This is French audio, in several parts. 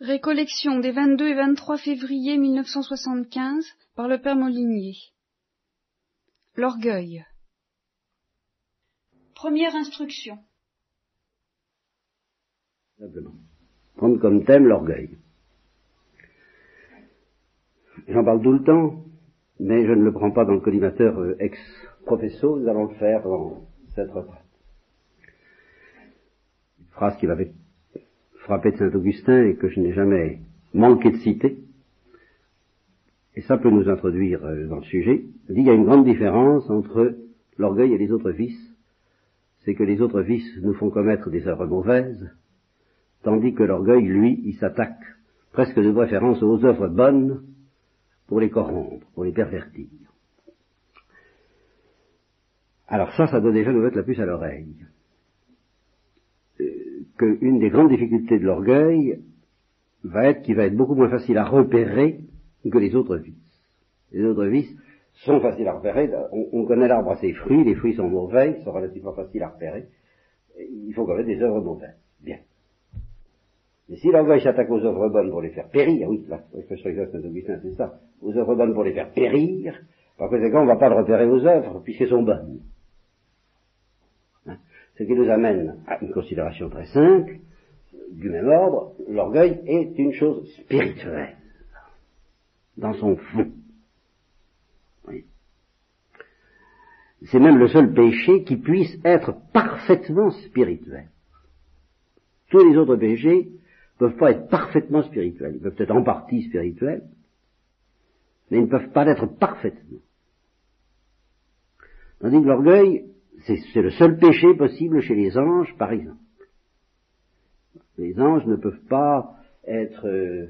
Récollection des 22 et 23 février 1975 par le Père Molinier. L'orgueil. Première instruction. Simplement. Prendre comme thème l'orgueil. J'en parle tout le temps, mais je ne le prends pas dans le collimateur euh, ex-professo, nous allons le faire dans cette retraite. Une phrase qui m'avait frappé de Saint-Augustin et que je n'ai jamais manqué de citer, et ça peut nous introduire euh, dans le sujet, dit qu'il y a une grande différence entre l'orgueil et les autres vices. C'est que les autres vices nous font commettre des œuvres mauvaises, tandis que l'orgueil, lui, il s'attaque presque de préférence aux œuvres bonnes pour les corrompre, pour les pervertir. Alors ça, ça doit déjà nous mettre la puce à l'oreille qu'une des grandes difficultés de l'orgueil va être qu'il va être beaucoup moins facile à repérer que les autres vices. Les autres vices sont faciles à repérer. On, connaît l'arbre à ses fruits, les fruits sont mauvais, ils sont relativement faciles à repérer. Il faut connaître des œuvres mauvaises. Bien. Mais si l'orgueil s'attaque aux œuvres bonnes pour les faire périr, oui, la l'expression exacte de Augustin, c'est ça, aux œuvres bonnes pour les faire périr, par conséquent, on ne va pas le repérer aux œuvres, puisqu'elles sont bonnes. Ce qui nous amène à une considération très simple, du même ordre, l'orgueil est une chose spirituelle, dans son fond. C'est même le seul péché qui puisse être parfaitement spirituel. Tous les autres péchés ne peuvent pas être parfaitement spirituels. Ils peuvent être en partie spirituels, mais ils ne peuvent pas l'être parfaitement. Tandis que l'orgueil c'est le seul péché possible chez les anges, par exemple. Les anges ne peuvent pas être euh,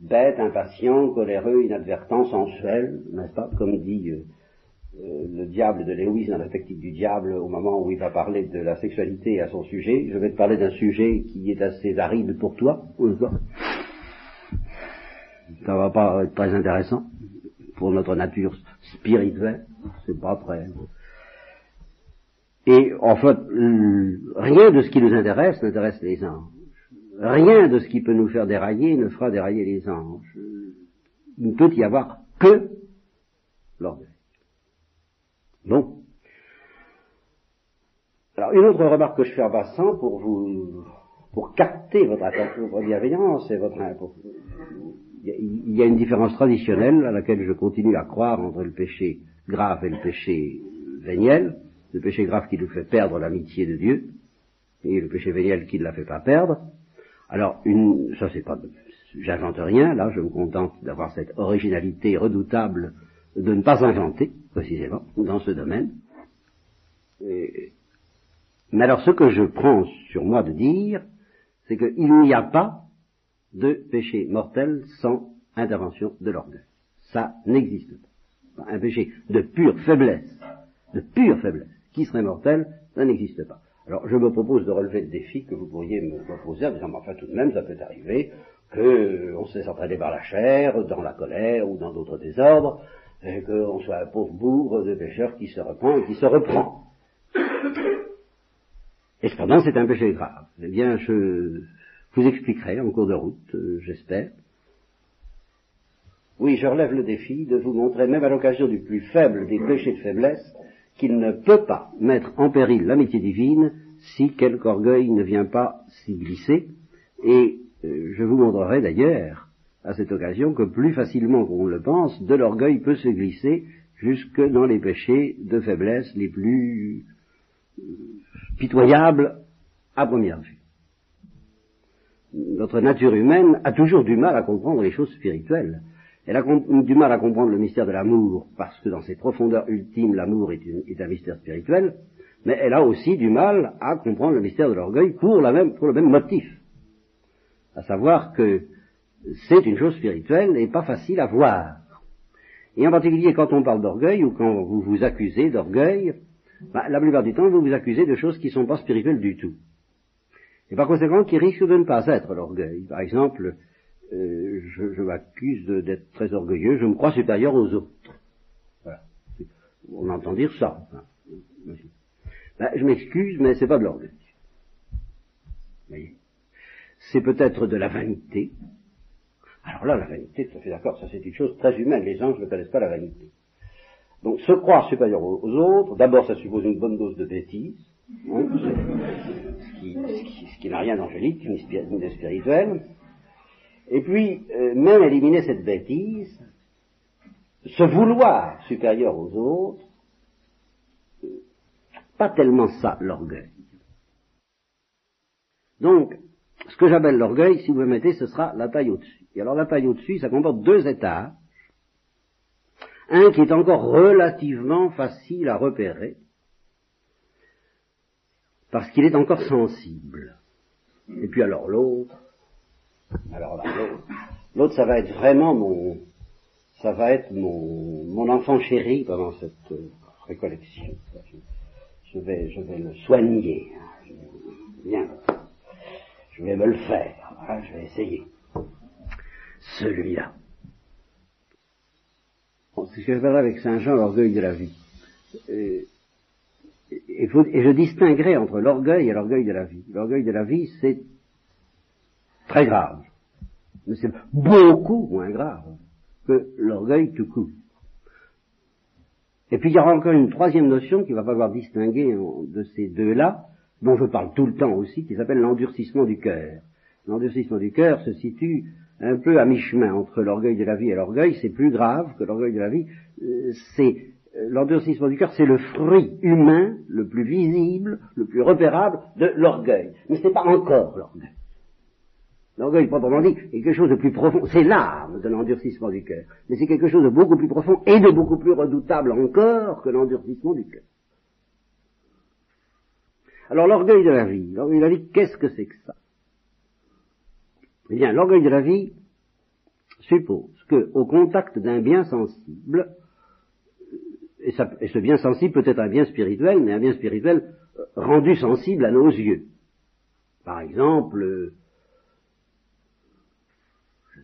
bêtes, impatients, coléreux, inadvertants, sensuels, n'est-ce pas, comme dit euh, euh, le diable de Lewis dans la tactique du diable au moment où il va parler de la sexualité à son sujet. Je vais te parler d'un sujet qui est assez aride pour toi, Ça va pas être très intéressant pour notre nature spirituelle, c'est pas prêt. Et en fait, rien de ce qui nous intéresse n'intéresse les anges. Rien de ce qui peut nous faire dérailler ne fera dérailler les anges. Il ne peut y avoir que l'orgueil. Bon. Alors, une autre remarque que je fais en passant pour vous, pour capter votre attention, votre bienveillance et votre, il y a une différence traditionnelle à laquelle je continue à croire entre le péché grave et le péché véniel le péché grave qui nous fait perdre l'amitié de Dieu, et le péché véniel qui ne la fait pas perdre. Alors, une, ça c'est pas, j'invente rien, là je me contente d'avoir cette originalité redoutable de ne pas inventer, précisément, dans ce domaine. mais alors ce que je prends sur moi de dire, c'est qu'il n'y a pas de péché mortel sans intervention de l'orgueil. Ça n'existe pas. Un péché de pure faiblesse, de pure faiblesse, qui serait mortel, ça n'existe pas. Alors je me propose de relever le défi que vous pourriez me proposer en disant, mais enfin tout de même, ça peut arriver qu'on se laisse entraîner par la chair, dans la colère ou dans d'autres désordres, et qu'on soit un pauvre bourre de pécheur qui se reprend et qui se reprend. Et cependant, c'est un péché grave. Eh bien, je vous expliquerai en cours de route, euh, j'espère. Oui, je relève le défi de vous montrer, même à l'occasion du plus faible des péchés de faiblesse, qu'il ne peut pas mettre en péril l'amitié divine si quelque orgueil ne vient pas s'y glisser, et euh, je vous montrerai d'ailleurs à cette occasion que plus facilement qu'on le pense, de l'orgueil peut se glisser jusque dans les péchés de faiblesse les plus euh, pitoyables à première vue. Notre nature humaine a toujours du mal à comprendre les choses spirituelles. Elle a du mal à comprendre le mystère de l'amour, parce que dans ses profondeurs ultimes, l'amour est, un mystère spirituel, mais elle a aussi du mal à comprendre le mystère de l'orgueil pour, le même motif. À savoir que c'est une chose spirituelle et pas facile à voir. Et en particulier quand on parle d'orgueil ou quand vous vous accusez d'orgueil, bah, la plupart du temps vous vous accusez de choses qui ne sont pas spirituelles du tout. Et par conséquent qui risquent de ne pas être l'orgueil. Par exemple, euh, je, m'accuse d'être très orgueilleux, je me crois supérieur aux autres. Voilà. On entend dire ça. Ben, je m'excuse, mais c'est pas de l'orgueil. c'est peut-être de la vanité. Alors là, la vanité, tout à fait d'accord, ça c'est une chose très humaine, les anges ne connaissent pas la vanité. Donc se croire supérieur aux autres, d'abord ça suppose une bonne dose de bêtise, hein, ce qui, ce qui n'a rien d'angélique ni de spirituel. Et puis, euh, même éliminer cette bêtise, se vouloir supérieur aux autres, euh, pas tellement ça l'orgueil. Donc, ce que j'appelle l'orgueil, si vous me mettez, ce sera la taille au-dessus. Et alors la taille au-dessus, ça comporte deux états. Un qui est encore relativement facile à repérer, parce qu'il est encore sensible. Et puis alors l'autre, alors là, l'autre, ça va être vraiment mon, ça va être mon, mon enfant chéri pendant cette euh, récollection. Je, vais, je vais le soigner. Hein. Bien. Je vais me le faire. Hein, je vais essayer. Celui-là. c'est ce que je verrai avec Saint Jean, l'orgueil de la vie. Et, et je distinguerai entre l'orgueil et l'orgueil de la vie. L'orgueil de la vie, c'est très grave. Mais c'est beaucoup moins grave que l'orgueil tout court. Et puis il y aura encore une troisième notion qui va falloir distinguer de ces deux-là, dont je parle tout le temps aussi, qui s'appelle l'endurcissement du cœur. L'endurcissement du cœur se situe un peu à mi-chemin entre l'orgueil de la vie et l'orgueil, c'est plus grave que l'orgueil de la vie, euh, c'est euh, l'endurcissement du cœur, c'est le fruit humain le plus visible, le plus repérable de l'orgueil. Mais ce n'est pas encore l'orgueil. L'orgueil, proprement dit, est quelque chose de plus profond. C'est l'arme de l'endurcissement du cœur. Mais c'est quelque chose de beaucoup plus profond et de beaucoup plus redoutable encore que l'endurcissement du cœur. Alors l'orgueil de la vie, l'orgueil de la vie, qu'est-ce que c'est que ça? Eh bien, l'orgueil de la vie suppose que, au contact d'un bien sensible, et, et, ce bien sensible peut être un bien spirituel, mais un bien spirituel rendu sensible à nos yeux. Par exemple,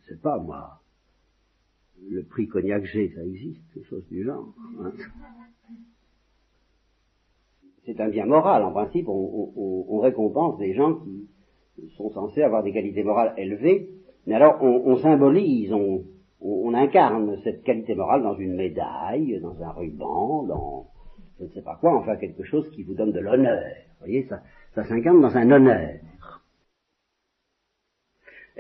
je sais pas moi, le prix Cognac G, ça existe, quelque chose du genre. Hein. C'est un bien moral, en principe, on, récompense des gens qui sont censés avoir des qualités morales élevées, mais alors on, symbolise, on, incarne cette qualité morale dans une médaille, dans un ruban, dans je ne sais pas quoi, enfin quelque chose qui vous donne de l'honneur. Vous voyez, ça, ça s'incarne dans un honneur.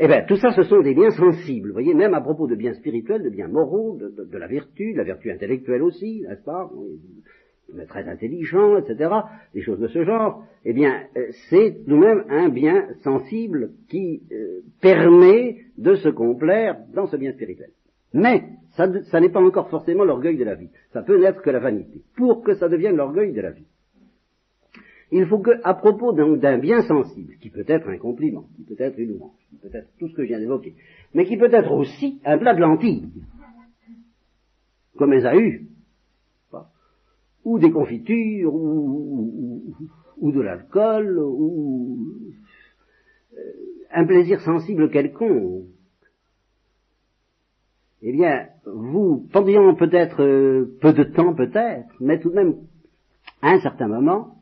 Eh bien, tout ça, ce sont des biens sensibles, vous voyez, même à propos de biens spirituels, de biens moraux, de, la vertu, de la vertu intellectuelle aussi, n'est-ce pas mais très intelligent, etc., des choses de ce genre, eh bien, euh, c'est nous-mêmes un bien sensible qui euh, permet de se complaire dans ce bien spirituel. Mais, ça n'est pas encore forcément l'orgueil de la vie. Ça peut n'être que la vanité. Pour que ça devienne l'orgueil de la vie il faut que, à propos d'un bien sensible, qui peut être un compliment, qui peut être une louange, qui peut être tout ce que je viens d'évoquer, mais qui peut être aussi un plat de lentilles, comme Esaü, ou des confitures, ou, de l'alcool, ou euh, un plaisir sensible quelconque. Eh bien, vous, pendant peut-être euh, peu de temps peut-être, mais tout de même à un certain moment,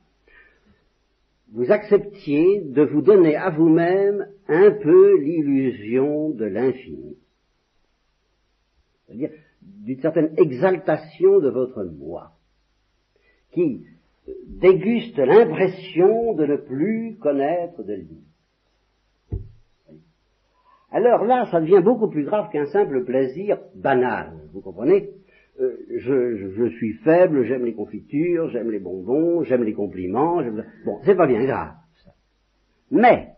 vous acceptiez de vous donner à vous-même un peu l'illusion de l'infini. C'est-à-dire d'une certaine exaltation de votre moi, qui déguste l'impression de ne plus connaître de lui. Alors là, ça devient beaucoup plus grave qu'un simple plaisir banal, vous comprenez? Euh, je, je, suis faible, j'aime les confitures, j'aime les bonbons, j'aime les compliments, bon, c'est pas bien grave. Ça. Mais,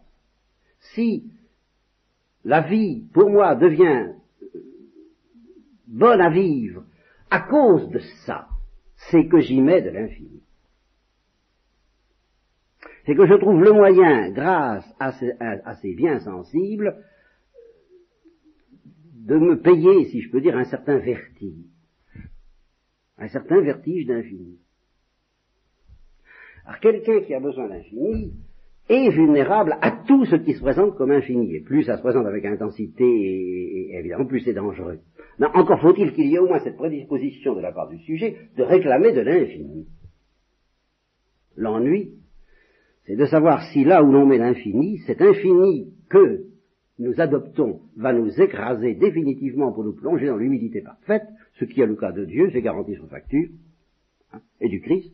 si la vie, pour moi, devient euh, bonne à vivre à cause de ça, c'est que j'y mets de l'infini. C'est que je trouve le moyen, grâce à à ces biens sensibles, de me payer, si je peux dire, un certain vertige un certain vertige d'infini. Alors quelqu'un qui a besoin d'infini est vulnérable à tout ce qui se présente comme infini. Et plus ça se présente avec intensité, et, évidemment, plus c'est dangereux. Mais encore faut-il qu'il y ait au moins cette prédisposition de la part du sujet de réclamer de l'infini. L'ennui, c'est de savoir si là où l'on met l'infini, cet infini que nous adoptons va nous écraser définitivement pour nous plonger dans l'humilité parfaite, ce qui est le cas de Dieu, j'ai garanti son facture, hein, et du Christ,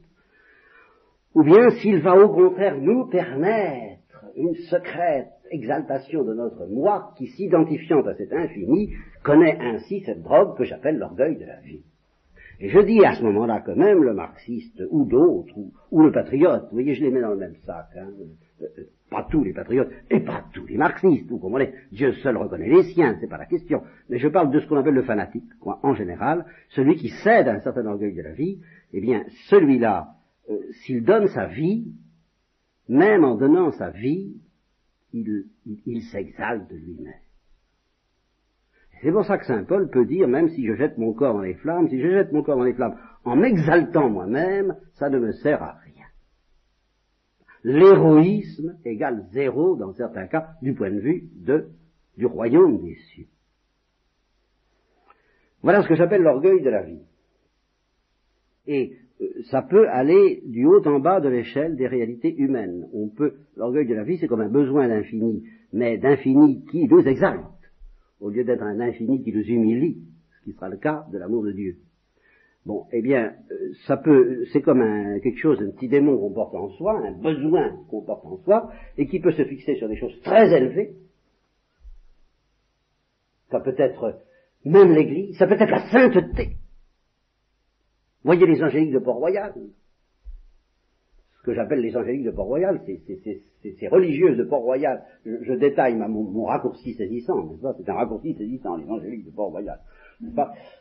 ou bien s'il va au contraire nous permettre une secrète exaltation de notre moi qui, s'identifiant à cet infini, connaît ainsi cette drogue que j'appelle l'orgueil de la vie. Et je dis à ce moment-là que même le marxiste, ou d'autres, ou, le patriote, vous voyez, je les mets dans le même sac, hein, pas tous les patriotes, et pas tous les marxistes, vous comprenez, Dieu seul reconnaît les siens, c'est pas la question, mais je parle de ce qu'on appelle le fanatique, quoi, en général, celui qui cède à un certain orgueil de la vie, eh bien, celui-là, euh, s'il donne sa vie, même en donnant sa vie, il, il s'exalte lui-même. C'est pour ça que Saint Paul peut dire, même si je jette mon corps dans les flammes, si je jette mon corps dans les flammes en m'exaltant moi-même, ça ne me sert à. L'héroïsme égale zéro dans certains cas du point de vue du royaume des cieux. Voilà ce que j'appelle l'orgueil de la vie. Et euh, ça peut aller du haut en bas de l'échelle des réalités humaines. On peut, l'orgueil de la vie, c'est comme un besoin d'infini, mais d'infini qui nous exalte au lieu d'être un infini qui nous humilie, ce qui sera le cas de l'amour de Dieu. Bon, eh bien, euh, ça peut, c'est comme un, quelque chose, un petit démon qu'on porte en soi, un besoin qu'on porte en soi, et qui peut se fixer sur des choses très élevées. Ça peut être même l'Église, ça peut être la sainteté. Voyez les angéliques de Port-Royal que j'appelle les angéliques de Port-Royal, ces religieuses de Port-Royal. Je, détaille mon, raccourci saisissant, n'est-ce pas? C'est un raccourci saisissant, les angéliques de Port-Royal.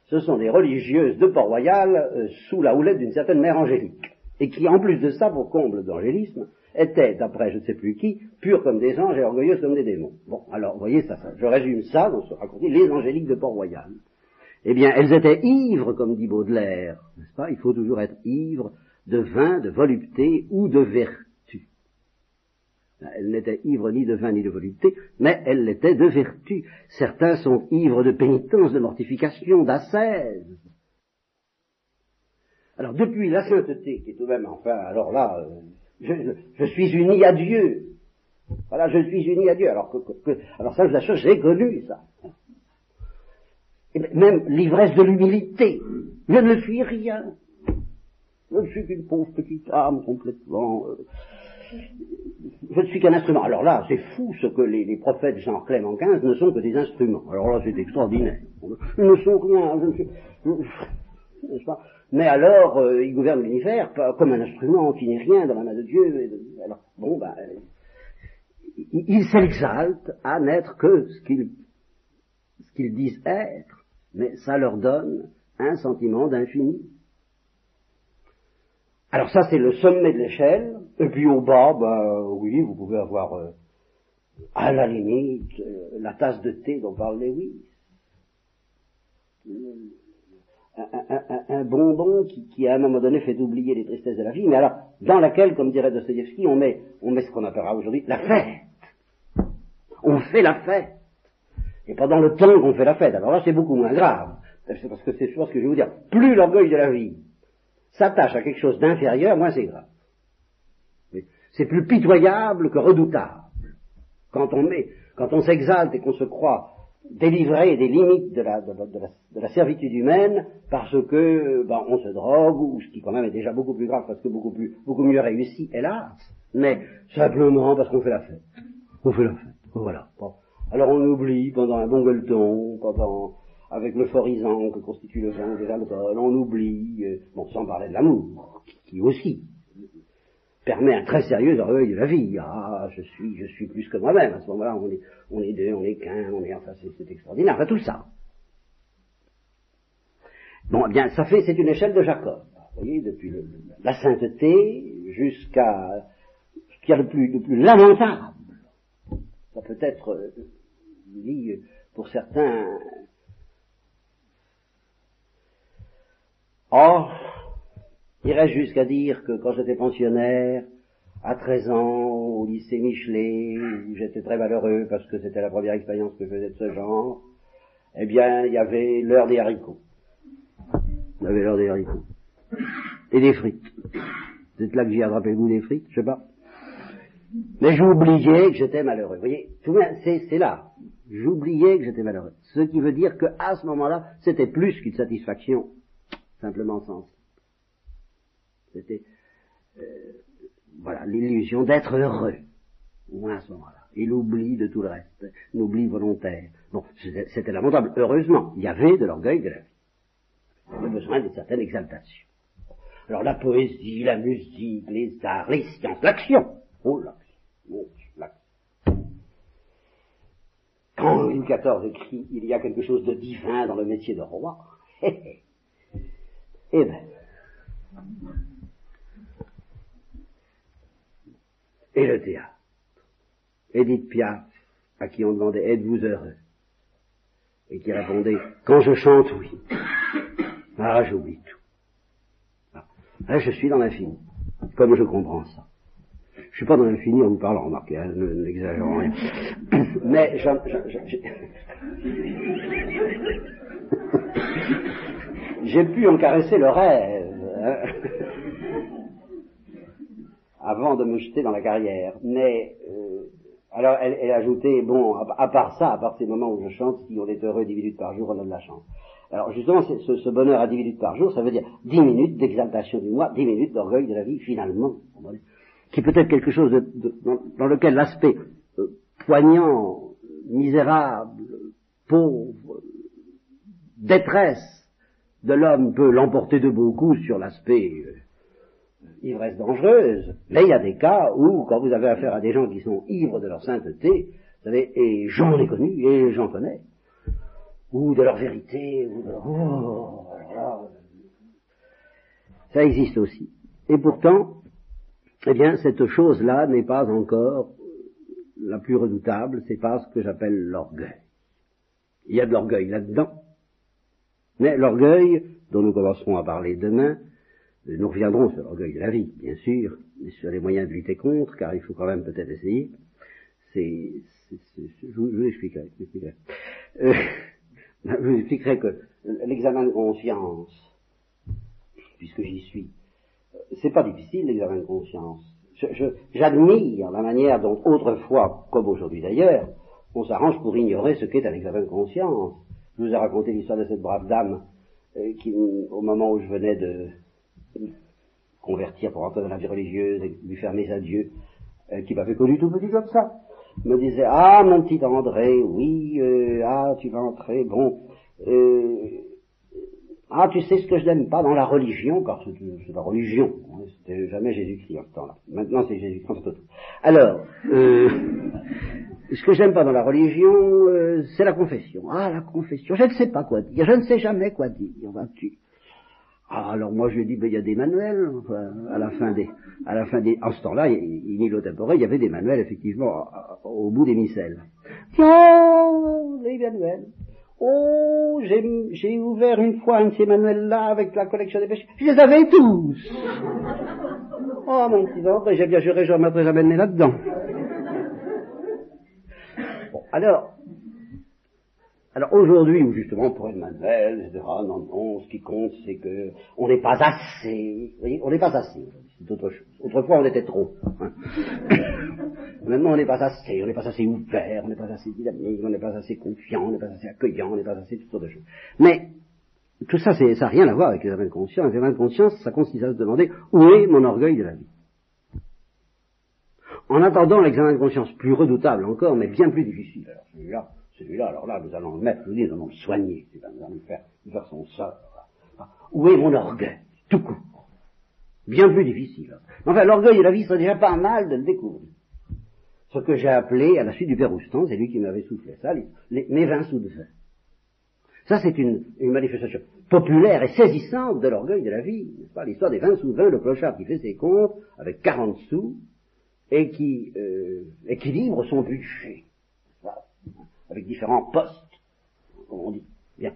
Ce sont des religieuses de Port-Royal euh, sous la houlette d'une certaine mère angélique, et qui, en plus de ça, pour comble d'angélisme, étaient, d'après je ne sais plus qui, pures comme des anges et orgueilleuses comme des démons. Bon, alors, vous voyez, ça, ça, je résume ça dans ce raccourci, les angéliques de Port-Royal. Eh bien, elles étaient ivres, comme dit Baudelaire, n'est-ce pas? Il faut toujours être ivre de vin, de volupté ou de vertu. Elle n'était ivre ni de vin ni de volupté, mais elle l'était de vertu. Certains sont ivres de pénitence, de mortification, d'ascèse. Alors depuis la sainteté, qui est tout de même, enfin, alors là, euh, je, suis uni à Dieu. Voilà, je suis uni à Dieu. Alors ça, je l'assure, j'ai connu ça. Même l'ivresse de l'humilité. Je ne suis rien. Je ne suis qu'une pauvre petite âme complètement. Euh, je ne suis qu'un instrument. Alors là, c'est fou ce que les, prophètes Jean Clément XV ne sont que des instruments. Alors là, c'est extraordinaire. Ils ne sont rien. Je suis... Mais alors, euh, ils gouvernent l'univers comme un instrument qui n'est rien dans la main de Dieu. Alors, bon, ben, ils s'exaltent à n'être que ce qu'ils disent être, mais ça leur donne un sentiment d'infini. Alors ça, c'est le sommet de l'échelle. Et puis au bas, bah, oui, vous pouvez avoir, euh, à la limite, euh, la tasse de thé dont parle Lewis. Un, bonbon qui, qui, à un moment donné, fait oublier les tristesses de la vie, mais alors, dans laquelle, comme dirait Dostoevsky, on met, on met ce qu'on appellera aujourd'hui la fête. On fait la fête. Et pendant le temps qu'on fait la fête. Alors là, c'est beaucoup moins grave. C'est parce que c'est ce que je vais vous dire. Plus l'orgueil de la vie s'attache à quelque chose d'inférieur, moins c'est grave. C'est plus pitoyable que redoutable. Quand on quand on s'exalte et qu'on se croit délivré des limites de la, de, la, servitude humaine parce que ben, on se drogue, ou ce qui quand même est déjà beaucoup plus grave parce que beaucoup plus, beaucoup mieux réussi, hélas, mais simplement parce qu'on fait la fête. On fait la fête. Voilà. Alors on oublie pendant un bon gueuleton, pendant avec l'euphorisant que constitue le vin des alcools, on oublie, euh, bon, sans parler de l'amour, qui, aussi permet un très sérieux orgueil de la vie. Ah, je suis, je suis plus que moi-même. À ce moment-là, on est, on est deux, on est qu'un, on est, enfin, c'est extraordinaire. Enfin, tout ça. Bon, eh bien, ça fait, c'est une échelle de Jacob. Vous voyez, depuis la sainteté jusqu'à ce qu'il y a de plus, lamentable. Ça peut être, euh, dit, pour certains, Or, j'irais jusqu'à dire que quand j'étais pensionnaire, à 13 ans, au lycée Michelet, où j'étais très malheureux parce que c'était la première expérience que je faisais de ce genre, eh bien, il y avait l'heure des haricots. Il y avait l'heure des haricots. Et des frites. C'est là que j'ai attrapé le goût des frites, je sais pas. Mais j'oubliais que j'étais malheureux. Vous voyez, C'est là. J'oubliais que j'étais malheureux. Ce qui veut dire qu'à ce moment-là, c'était plus qu'une satisfaction simplement sens. C'était euh, voilà l'illusion d'être heureux, au moins à ce moment-là. Et l'oubli de tout le reste, l'oubli volontaire. Bon, c'était lamentable. Heureusement, il y avait de l'orgueil de la vie. On avait besoin d'une certaine exaltation. Alors la poésie, la musique, les arts, les sciences, l'action. Oh l'action, l'action. Quand Louis XIV écrit Il y a quelque chose de divin dans le métier de roi, eh ben. Et le théâtre. Edith Piaf, à qui on demandait Êtes-vous heureux? Et qui répondait Quand je chante, oui. Ah, j'oublie tout. Ah, là, je suis dans l'infini, comme je comprends ça? Je suis pas dans l'infini en vous parlant, remarquez, hein, ne, n'exagérons rien. Mais j'ai pu en caresser le rêve hein, avant de me jeter dans la carrière. Mais euh, alors elle, elle ajoutait, bon, à, part ça, à part ces moments où je chante, si on est heureux dix minutes par jour, on a de la chance. Alors justement, ce, bonheur à dix minutes par jour, ça veut dire dix minutes d'exaltation du moi, dix minutes d'orgueil de la vie, finalement, qui peut être quelque chose dans, lequel l'aspect euh, poignant, misérable, pauvre, détresse de l'homme peut l'emporter de beaucoup sur l'aspect euh, ivresse dangereuse, mais il y a des cas où, quand vous avez affaire à des gens qui sont ivres de leur sainteté, vous savez, et j'en ai connu, et j'en connais, ou de leur vérité, ou de leur... Oh, ça existe aussi. Et pourtant, eh bien, cette chose-là n'est pas encore la plus redoutable, c'est pas ce que j'appelle l'orgueil. Il y a de l'orgueil là-dedans, mais l'orgueil, dont nous commencerons à parler demain, nous reviendrons sur l'orgueil de la vie, bien sûr, et sur les moyens de lutter contre, car il faut quand même peut-être essayer. C'est, je, vous, expliquerai. Je vous expliquerai. Euh, je vous expliquerai que l'examen de conscience, puisque j'y suis, c'est pas difficile l'examen de conscience. j'admire la manière dont autrefois, comme aujourd'hui d'ailleurs, on s'arrange pour ignorer ce qu'est un examen de conscience. Je vous ai raconté l'histoire de cette brave dame euh, qui, au moment où je venais de, convertir pour entrer dans la vie religieuse et lui faire mes adieux, euh, qui m'avait connu tout petit comme ça, me disait Ah mon petit André, oui, euh, ah tu vas entrer, bon, euh, ah tu sais ce que je n'aime pas dans la religion, car c'est la religion, hein, c'était jamais Jésus-Christ en ce temps-là. Maintenant c'est Jésus-Christ Alors, euh, ce que j'aime pas dans la religion, c'est la confession. Ah la confession, je ne sais pas quoi dire, je ne sais jamais quoi dire. tu ah, alors moi je lui ai dit, ben, il y a des manuels, à la fin des, à la fin des, en ce temps-là, in temporel, il y avait des manuels effectivement au bout des micelles. Non, les manuels. Oh, j'ai ouvert une fois un de ces manuels-là avec la collection des péchés. Je les avais tous. Oh mon petit ben, j'ai bien juré, je ne remettrai jamais le nez là-dedans. Bon, alors, alors aujourd'hui, où justement pour une manuel, etc., non, non, ce qui compte, c'est que on n'est pas assez, vous voyez, on n'est pas assez, c'est autre chose. Autrefois, on était trop. Hein. Maintenant, on n'est pas assez, on n'est pas assez ouvert, on n'est pas assez dynamique, on n'est pas assez confiant, on n'est pas assez accueillant, on n'est pas assez toutes sortes de choses. Mais tout ça, ça n'a rien à voir avec l'examen de conscience. L'examen de conscience, ça consiste à se demander où est mon orgueil de la vie. En attendant l'examen de conscience plus redoutable encore, mais bien plus difficile. Alors celui-là, celui-là, alors là, nous allons le mettre, nous, allons le soigner, nous allons faire, faire son sort. Où est mon orgueil? Tout court. Bien plus difficile. Enfin, l'orgueil de la vie serait déjà pas mal de le découvrir. Ce que j'ai appelé, à la suite du père c'est lui qui m'avait soufflé ça, les, mes vins sous de vin. Ça, c'est une, manifestation populaire et saisissante de l'orgueil de la vie, n'est-ce pas? L'histoire des vins sous de vin, le clochard qui fait ses comptes avec 40 sous et qui euh, équilibre son budget avec différents postes, comme on dit. Bien.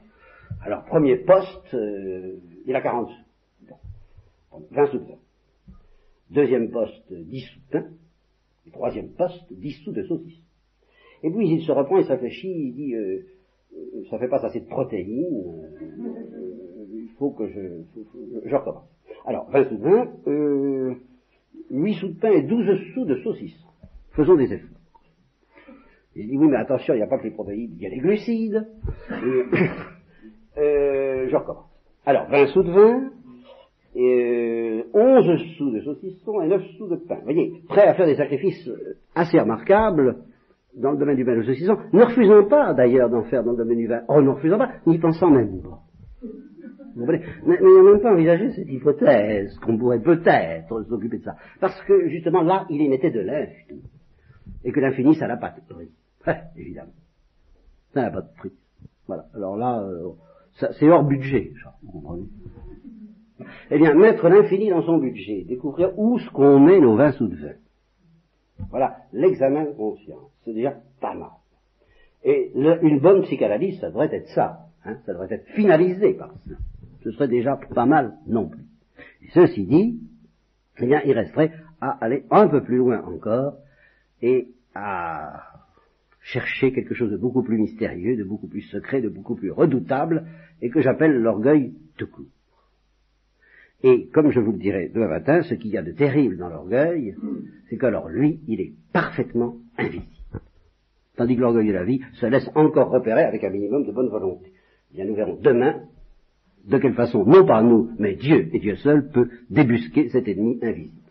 Alors, premier poste, euh, il a 40 sous. 20 sous de pain. Deuxième poste, 10 sous de pain. troisième poste, 10 sous de saucisse. Et puis il se reprend, il s'affichit, il dit, euh, euh, ça fait pas assez de protéines, il faut que je, je recommence. Alors, 20 sous de pain, 8 sous de pain et 12 sous de saucisse. Faisons des efforts. Il dit oui, mais attention, il n'y a pas que les protéines, il y a les glucides. euh, je recommence. Alors, 20 sous de vin, et, 11 euh, sous de saucisson et 9 sous de pain. Vous voyez, prêt à faire des sacrifices euh, assez remarquables dans le domaine du vin et du saucisson. Ne refusons pas d'ailleurs d'en faire dans le domaine du vin. Oh, ne refusons pas, n'y pensant même pas. Vous voyez N'ayons même pas envisagé cette hypothèse qu'on pourrait peut-être s'occuper de ça. Parce que justement là, il est n'était de l'infini. Et que l'infini, ça n'a pas de prix. Évidemment. Ça n'a pas de prix. Voilà. Alors là, euh, c'est hors budget, vous comprenez Eh bien, mettre l'infini dans son budget, découvrir où ce qu'on met nos 20 sous de vin. Voilà, l'examen de conscience. C'est déjà pas mal. Et une bonne psychanalyse, ça devrait être ça. Hein, ça devrait être finalisé par ça. Ce serait déjà pas mal non plus. Ceci dit, eh bien, il resterait à aller un peu plus loin encore et à chercher quelque chose de beaucoup plus mystérieux, de beaucoup plus secret, de beaucoup plus redoutable, et que j'appelle l'orgueil tout court. Et comme je vous le dirai demain matin, ce qu'il y a de terrible dans l'orgueil, c'est qu'alors lui, il est parfaitement invisible. Tandis que l'orgueil de la vie se laisse encore repérer avec un minimum de bonne volonté. Eh bien, nous verrons demain de quelle façon, non pas nous, mais Dieu et Dieu seul peut débusquer cet ennemi invisible.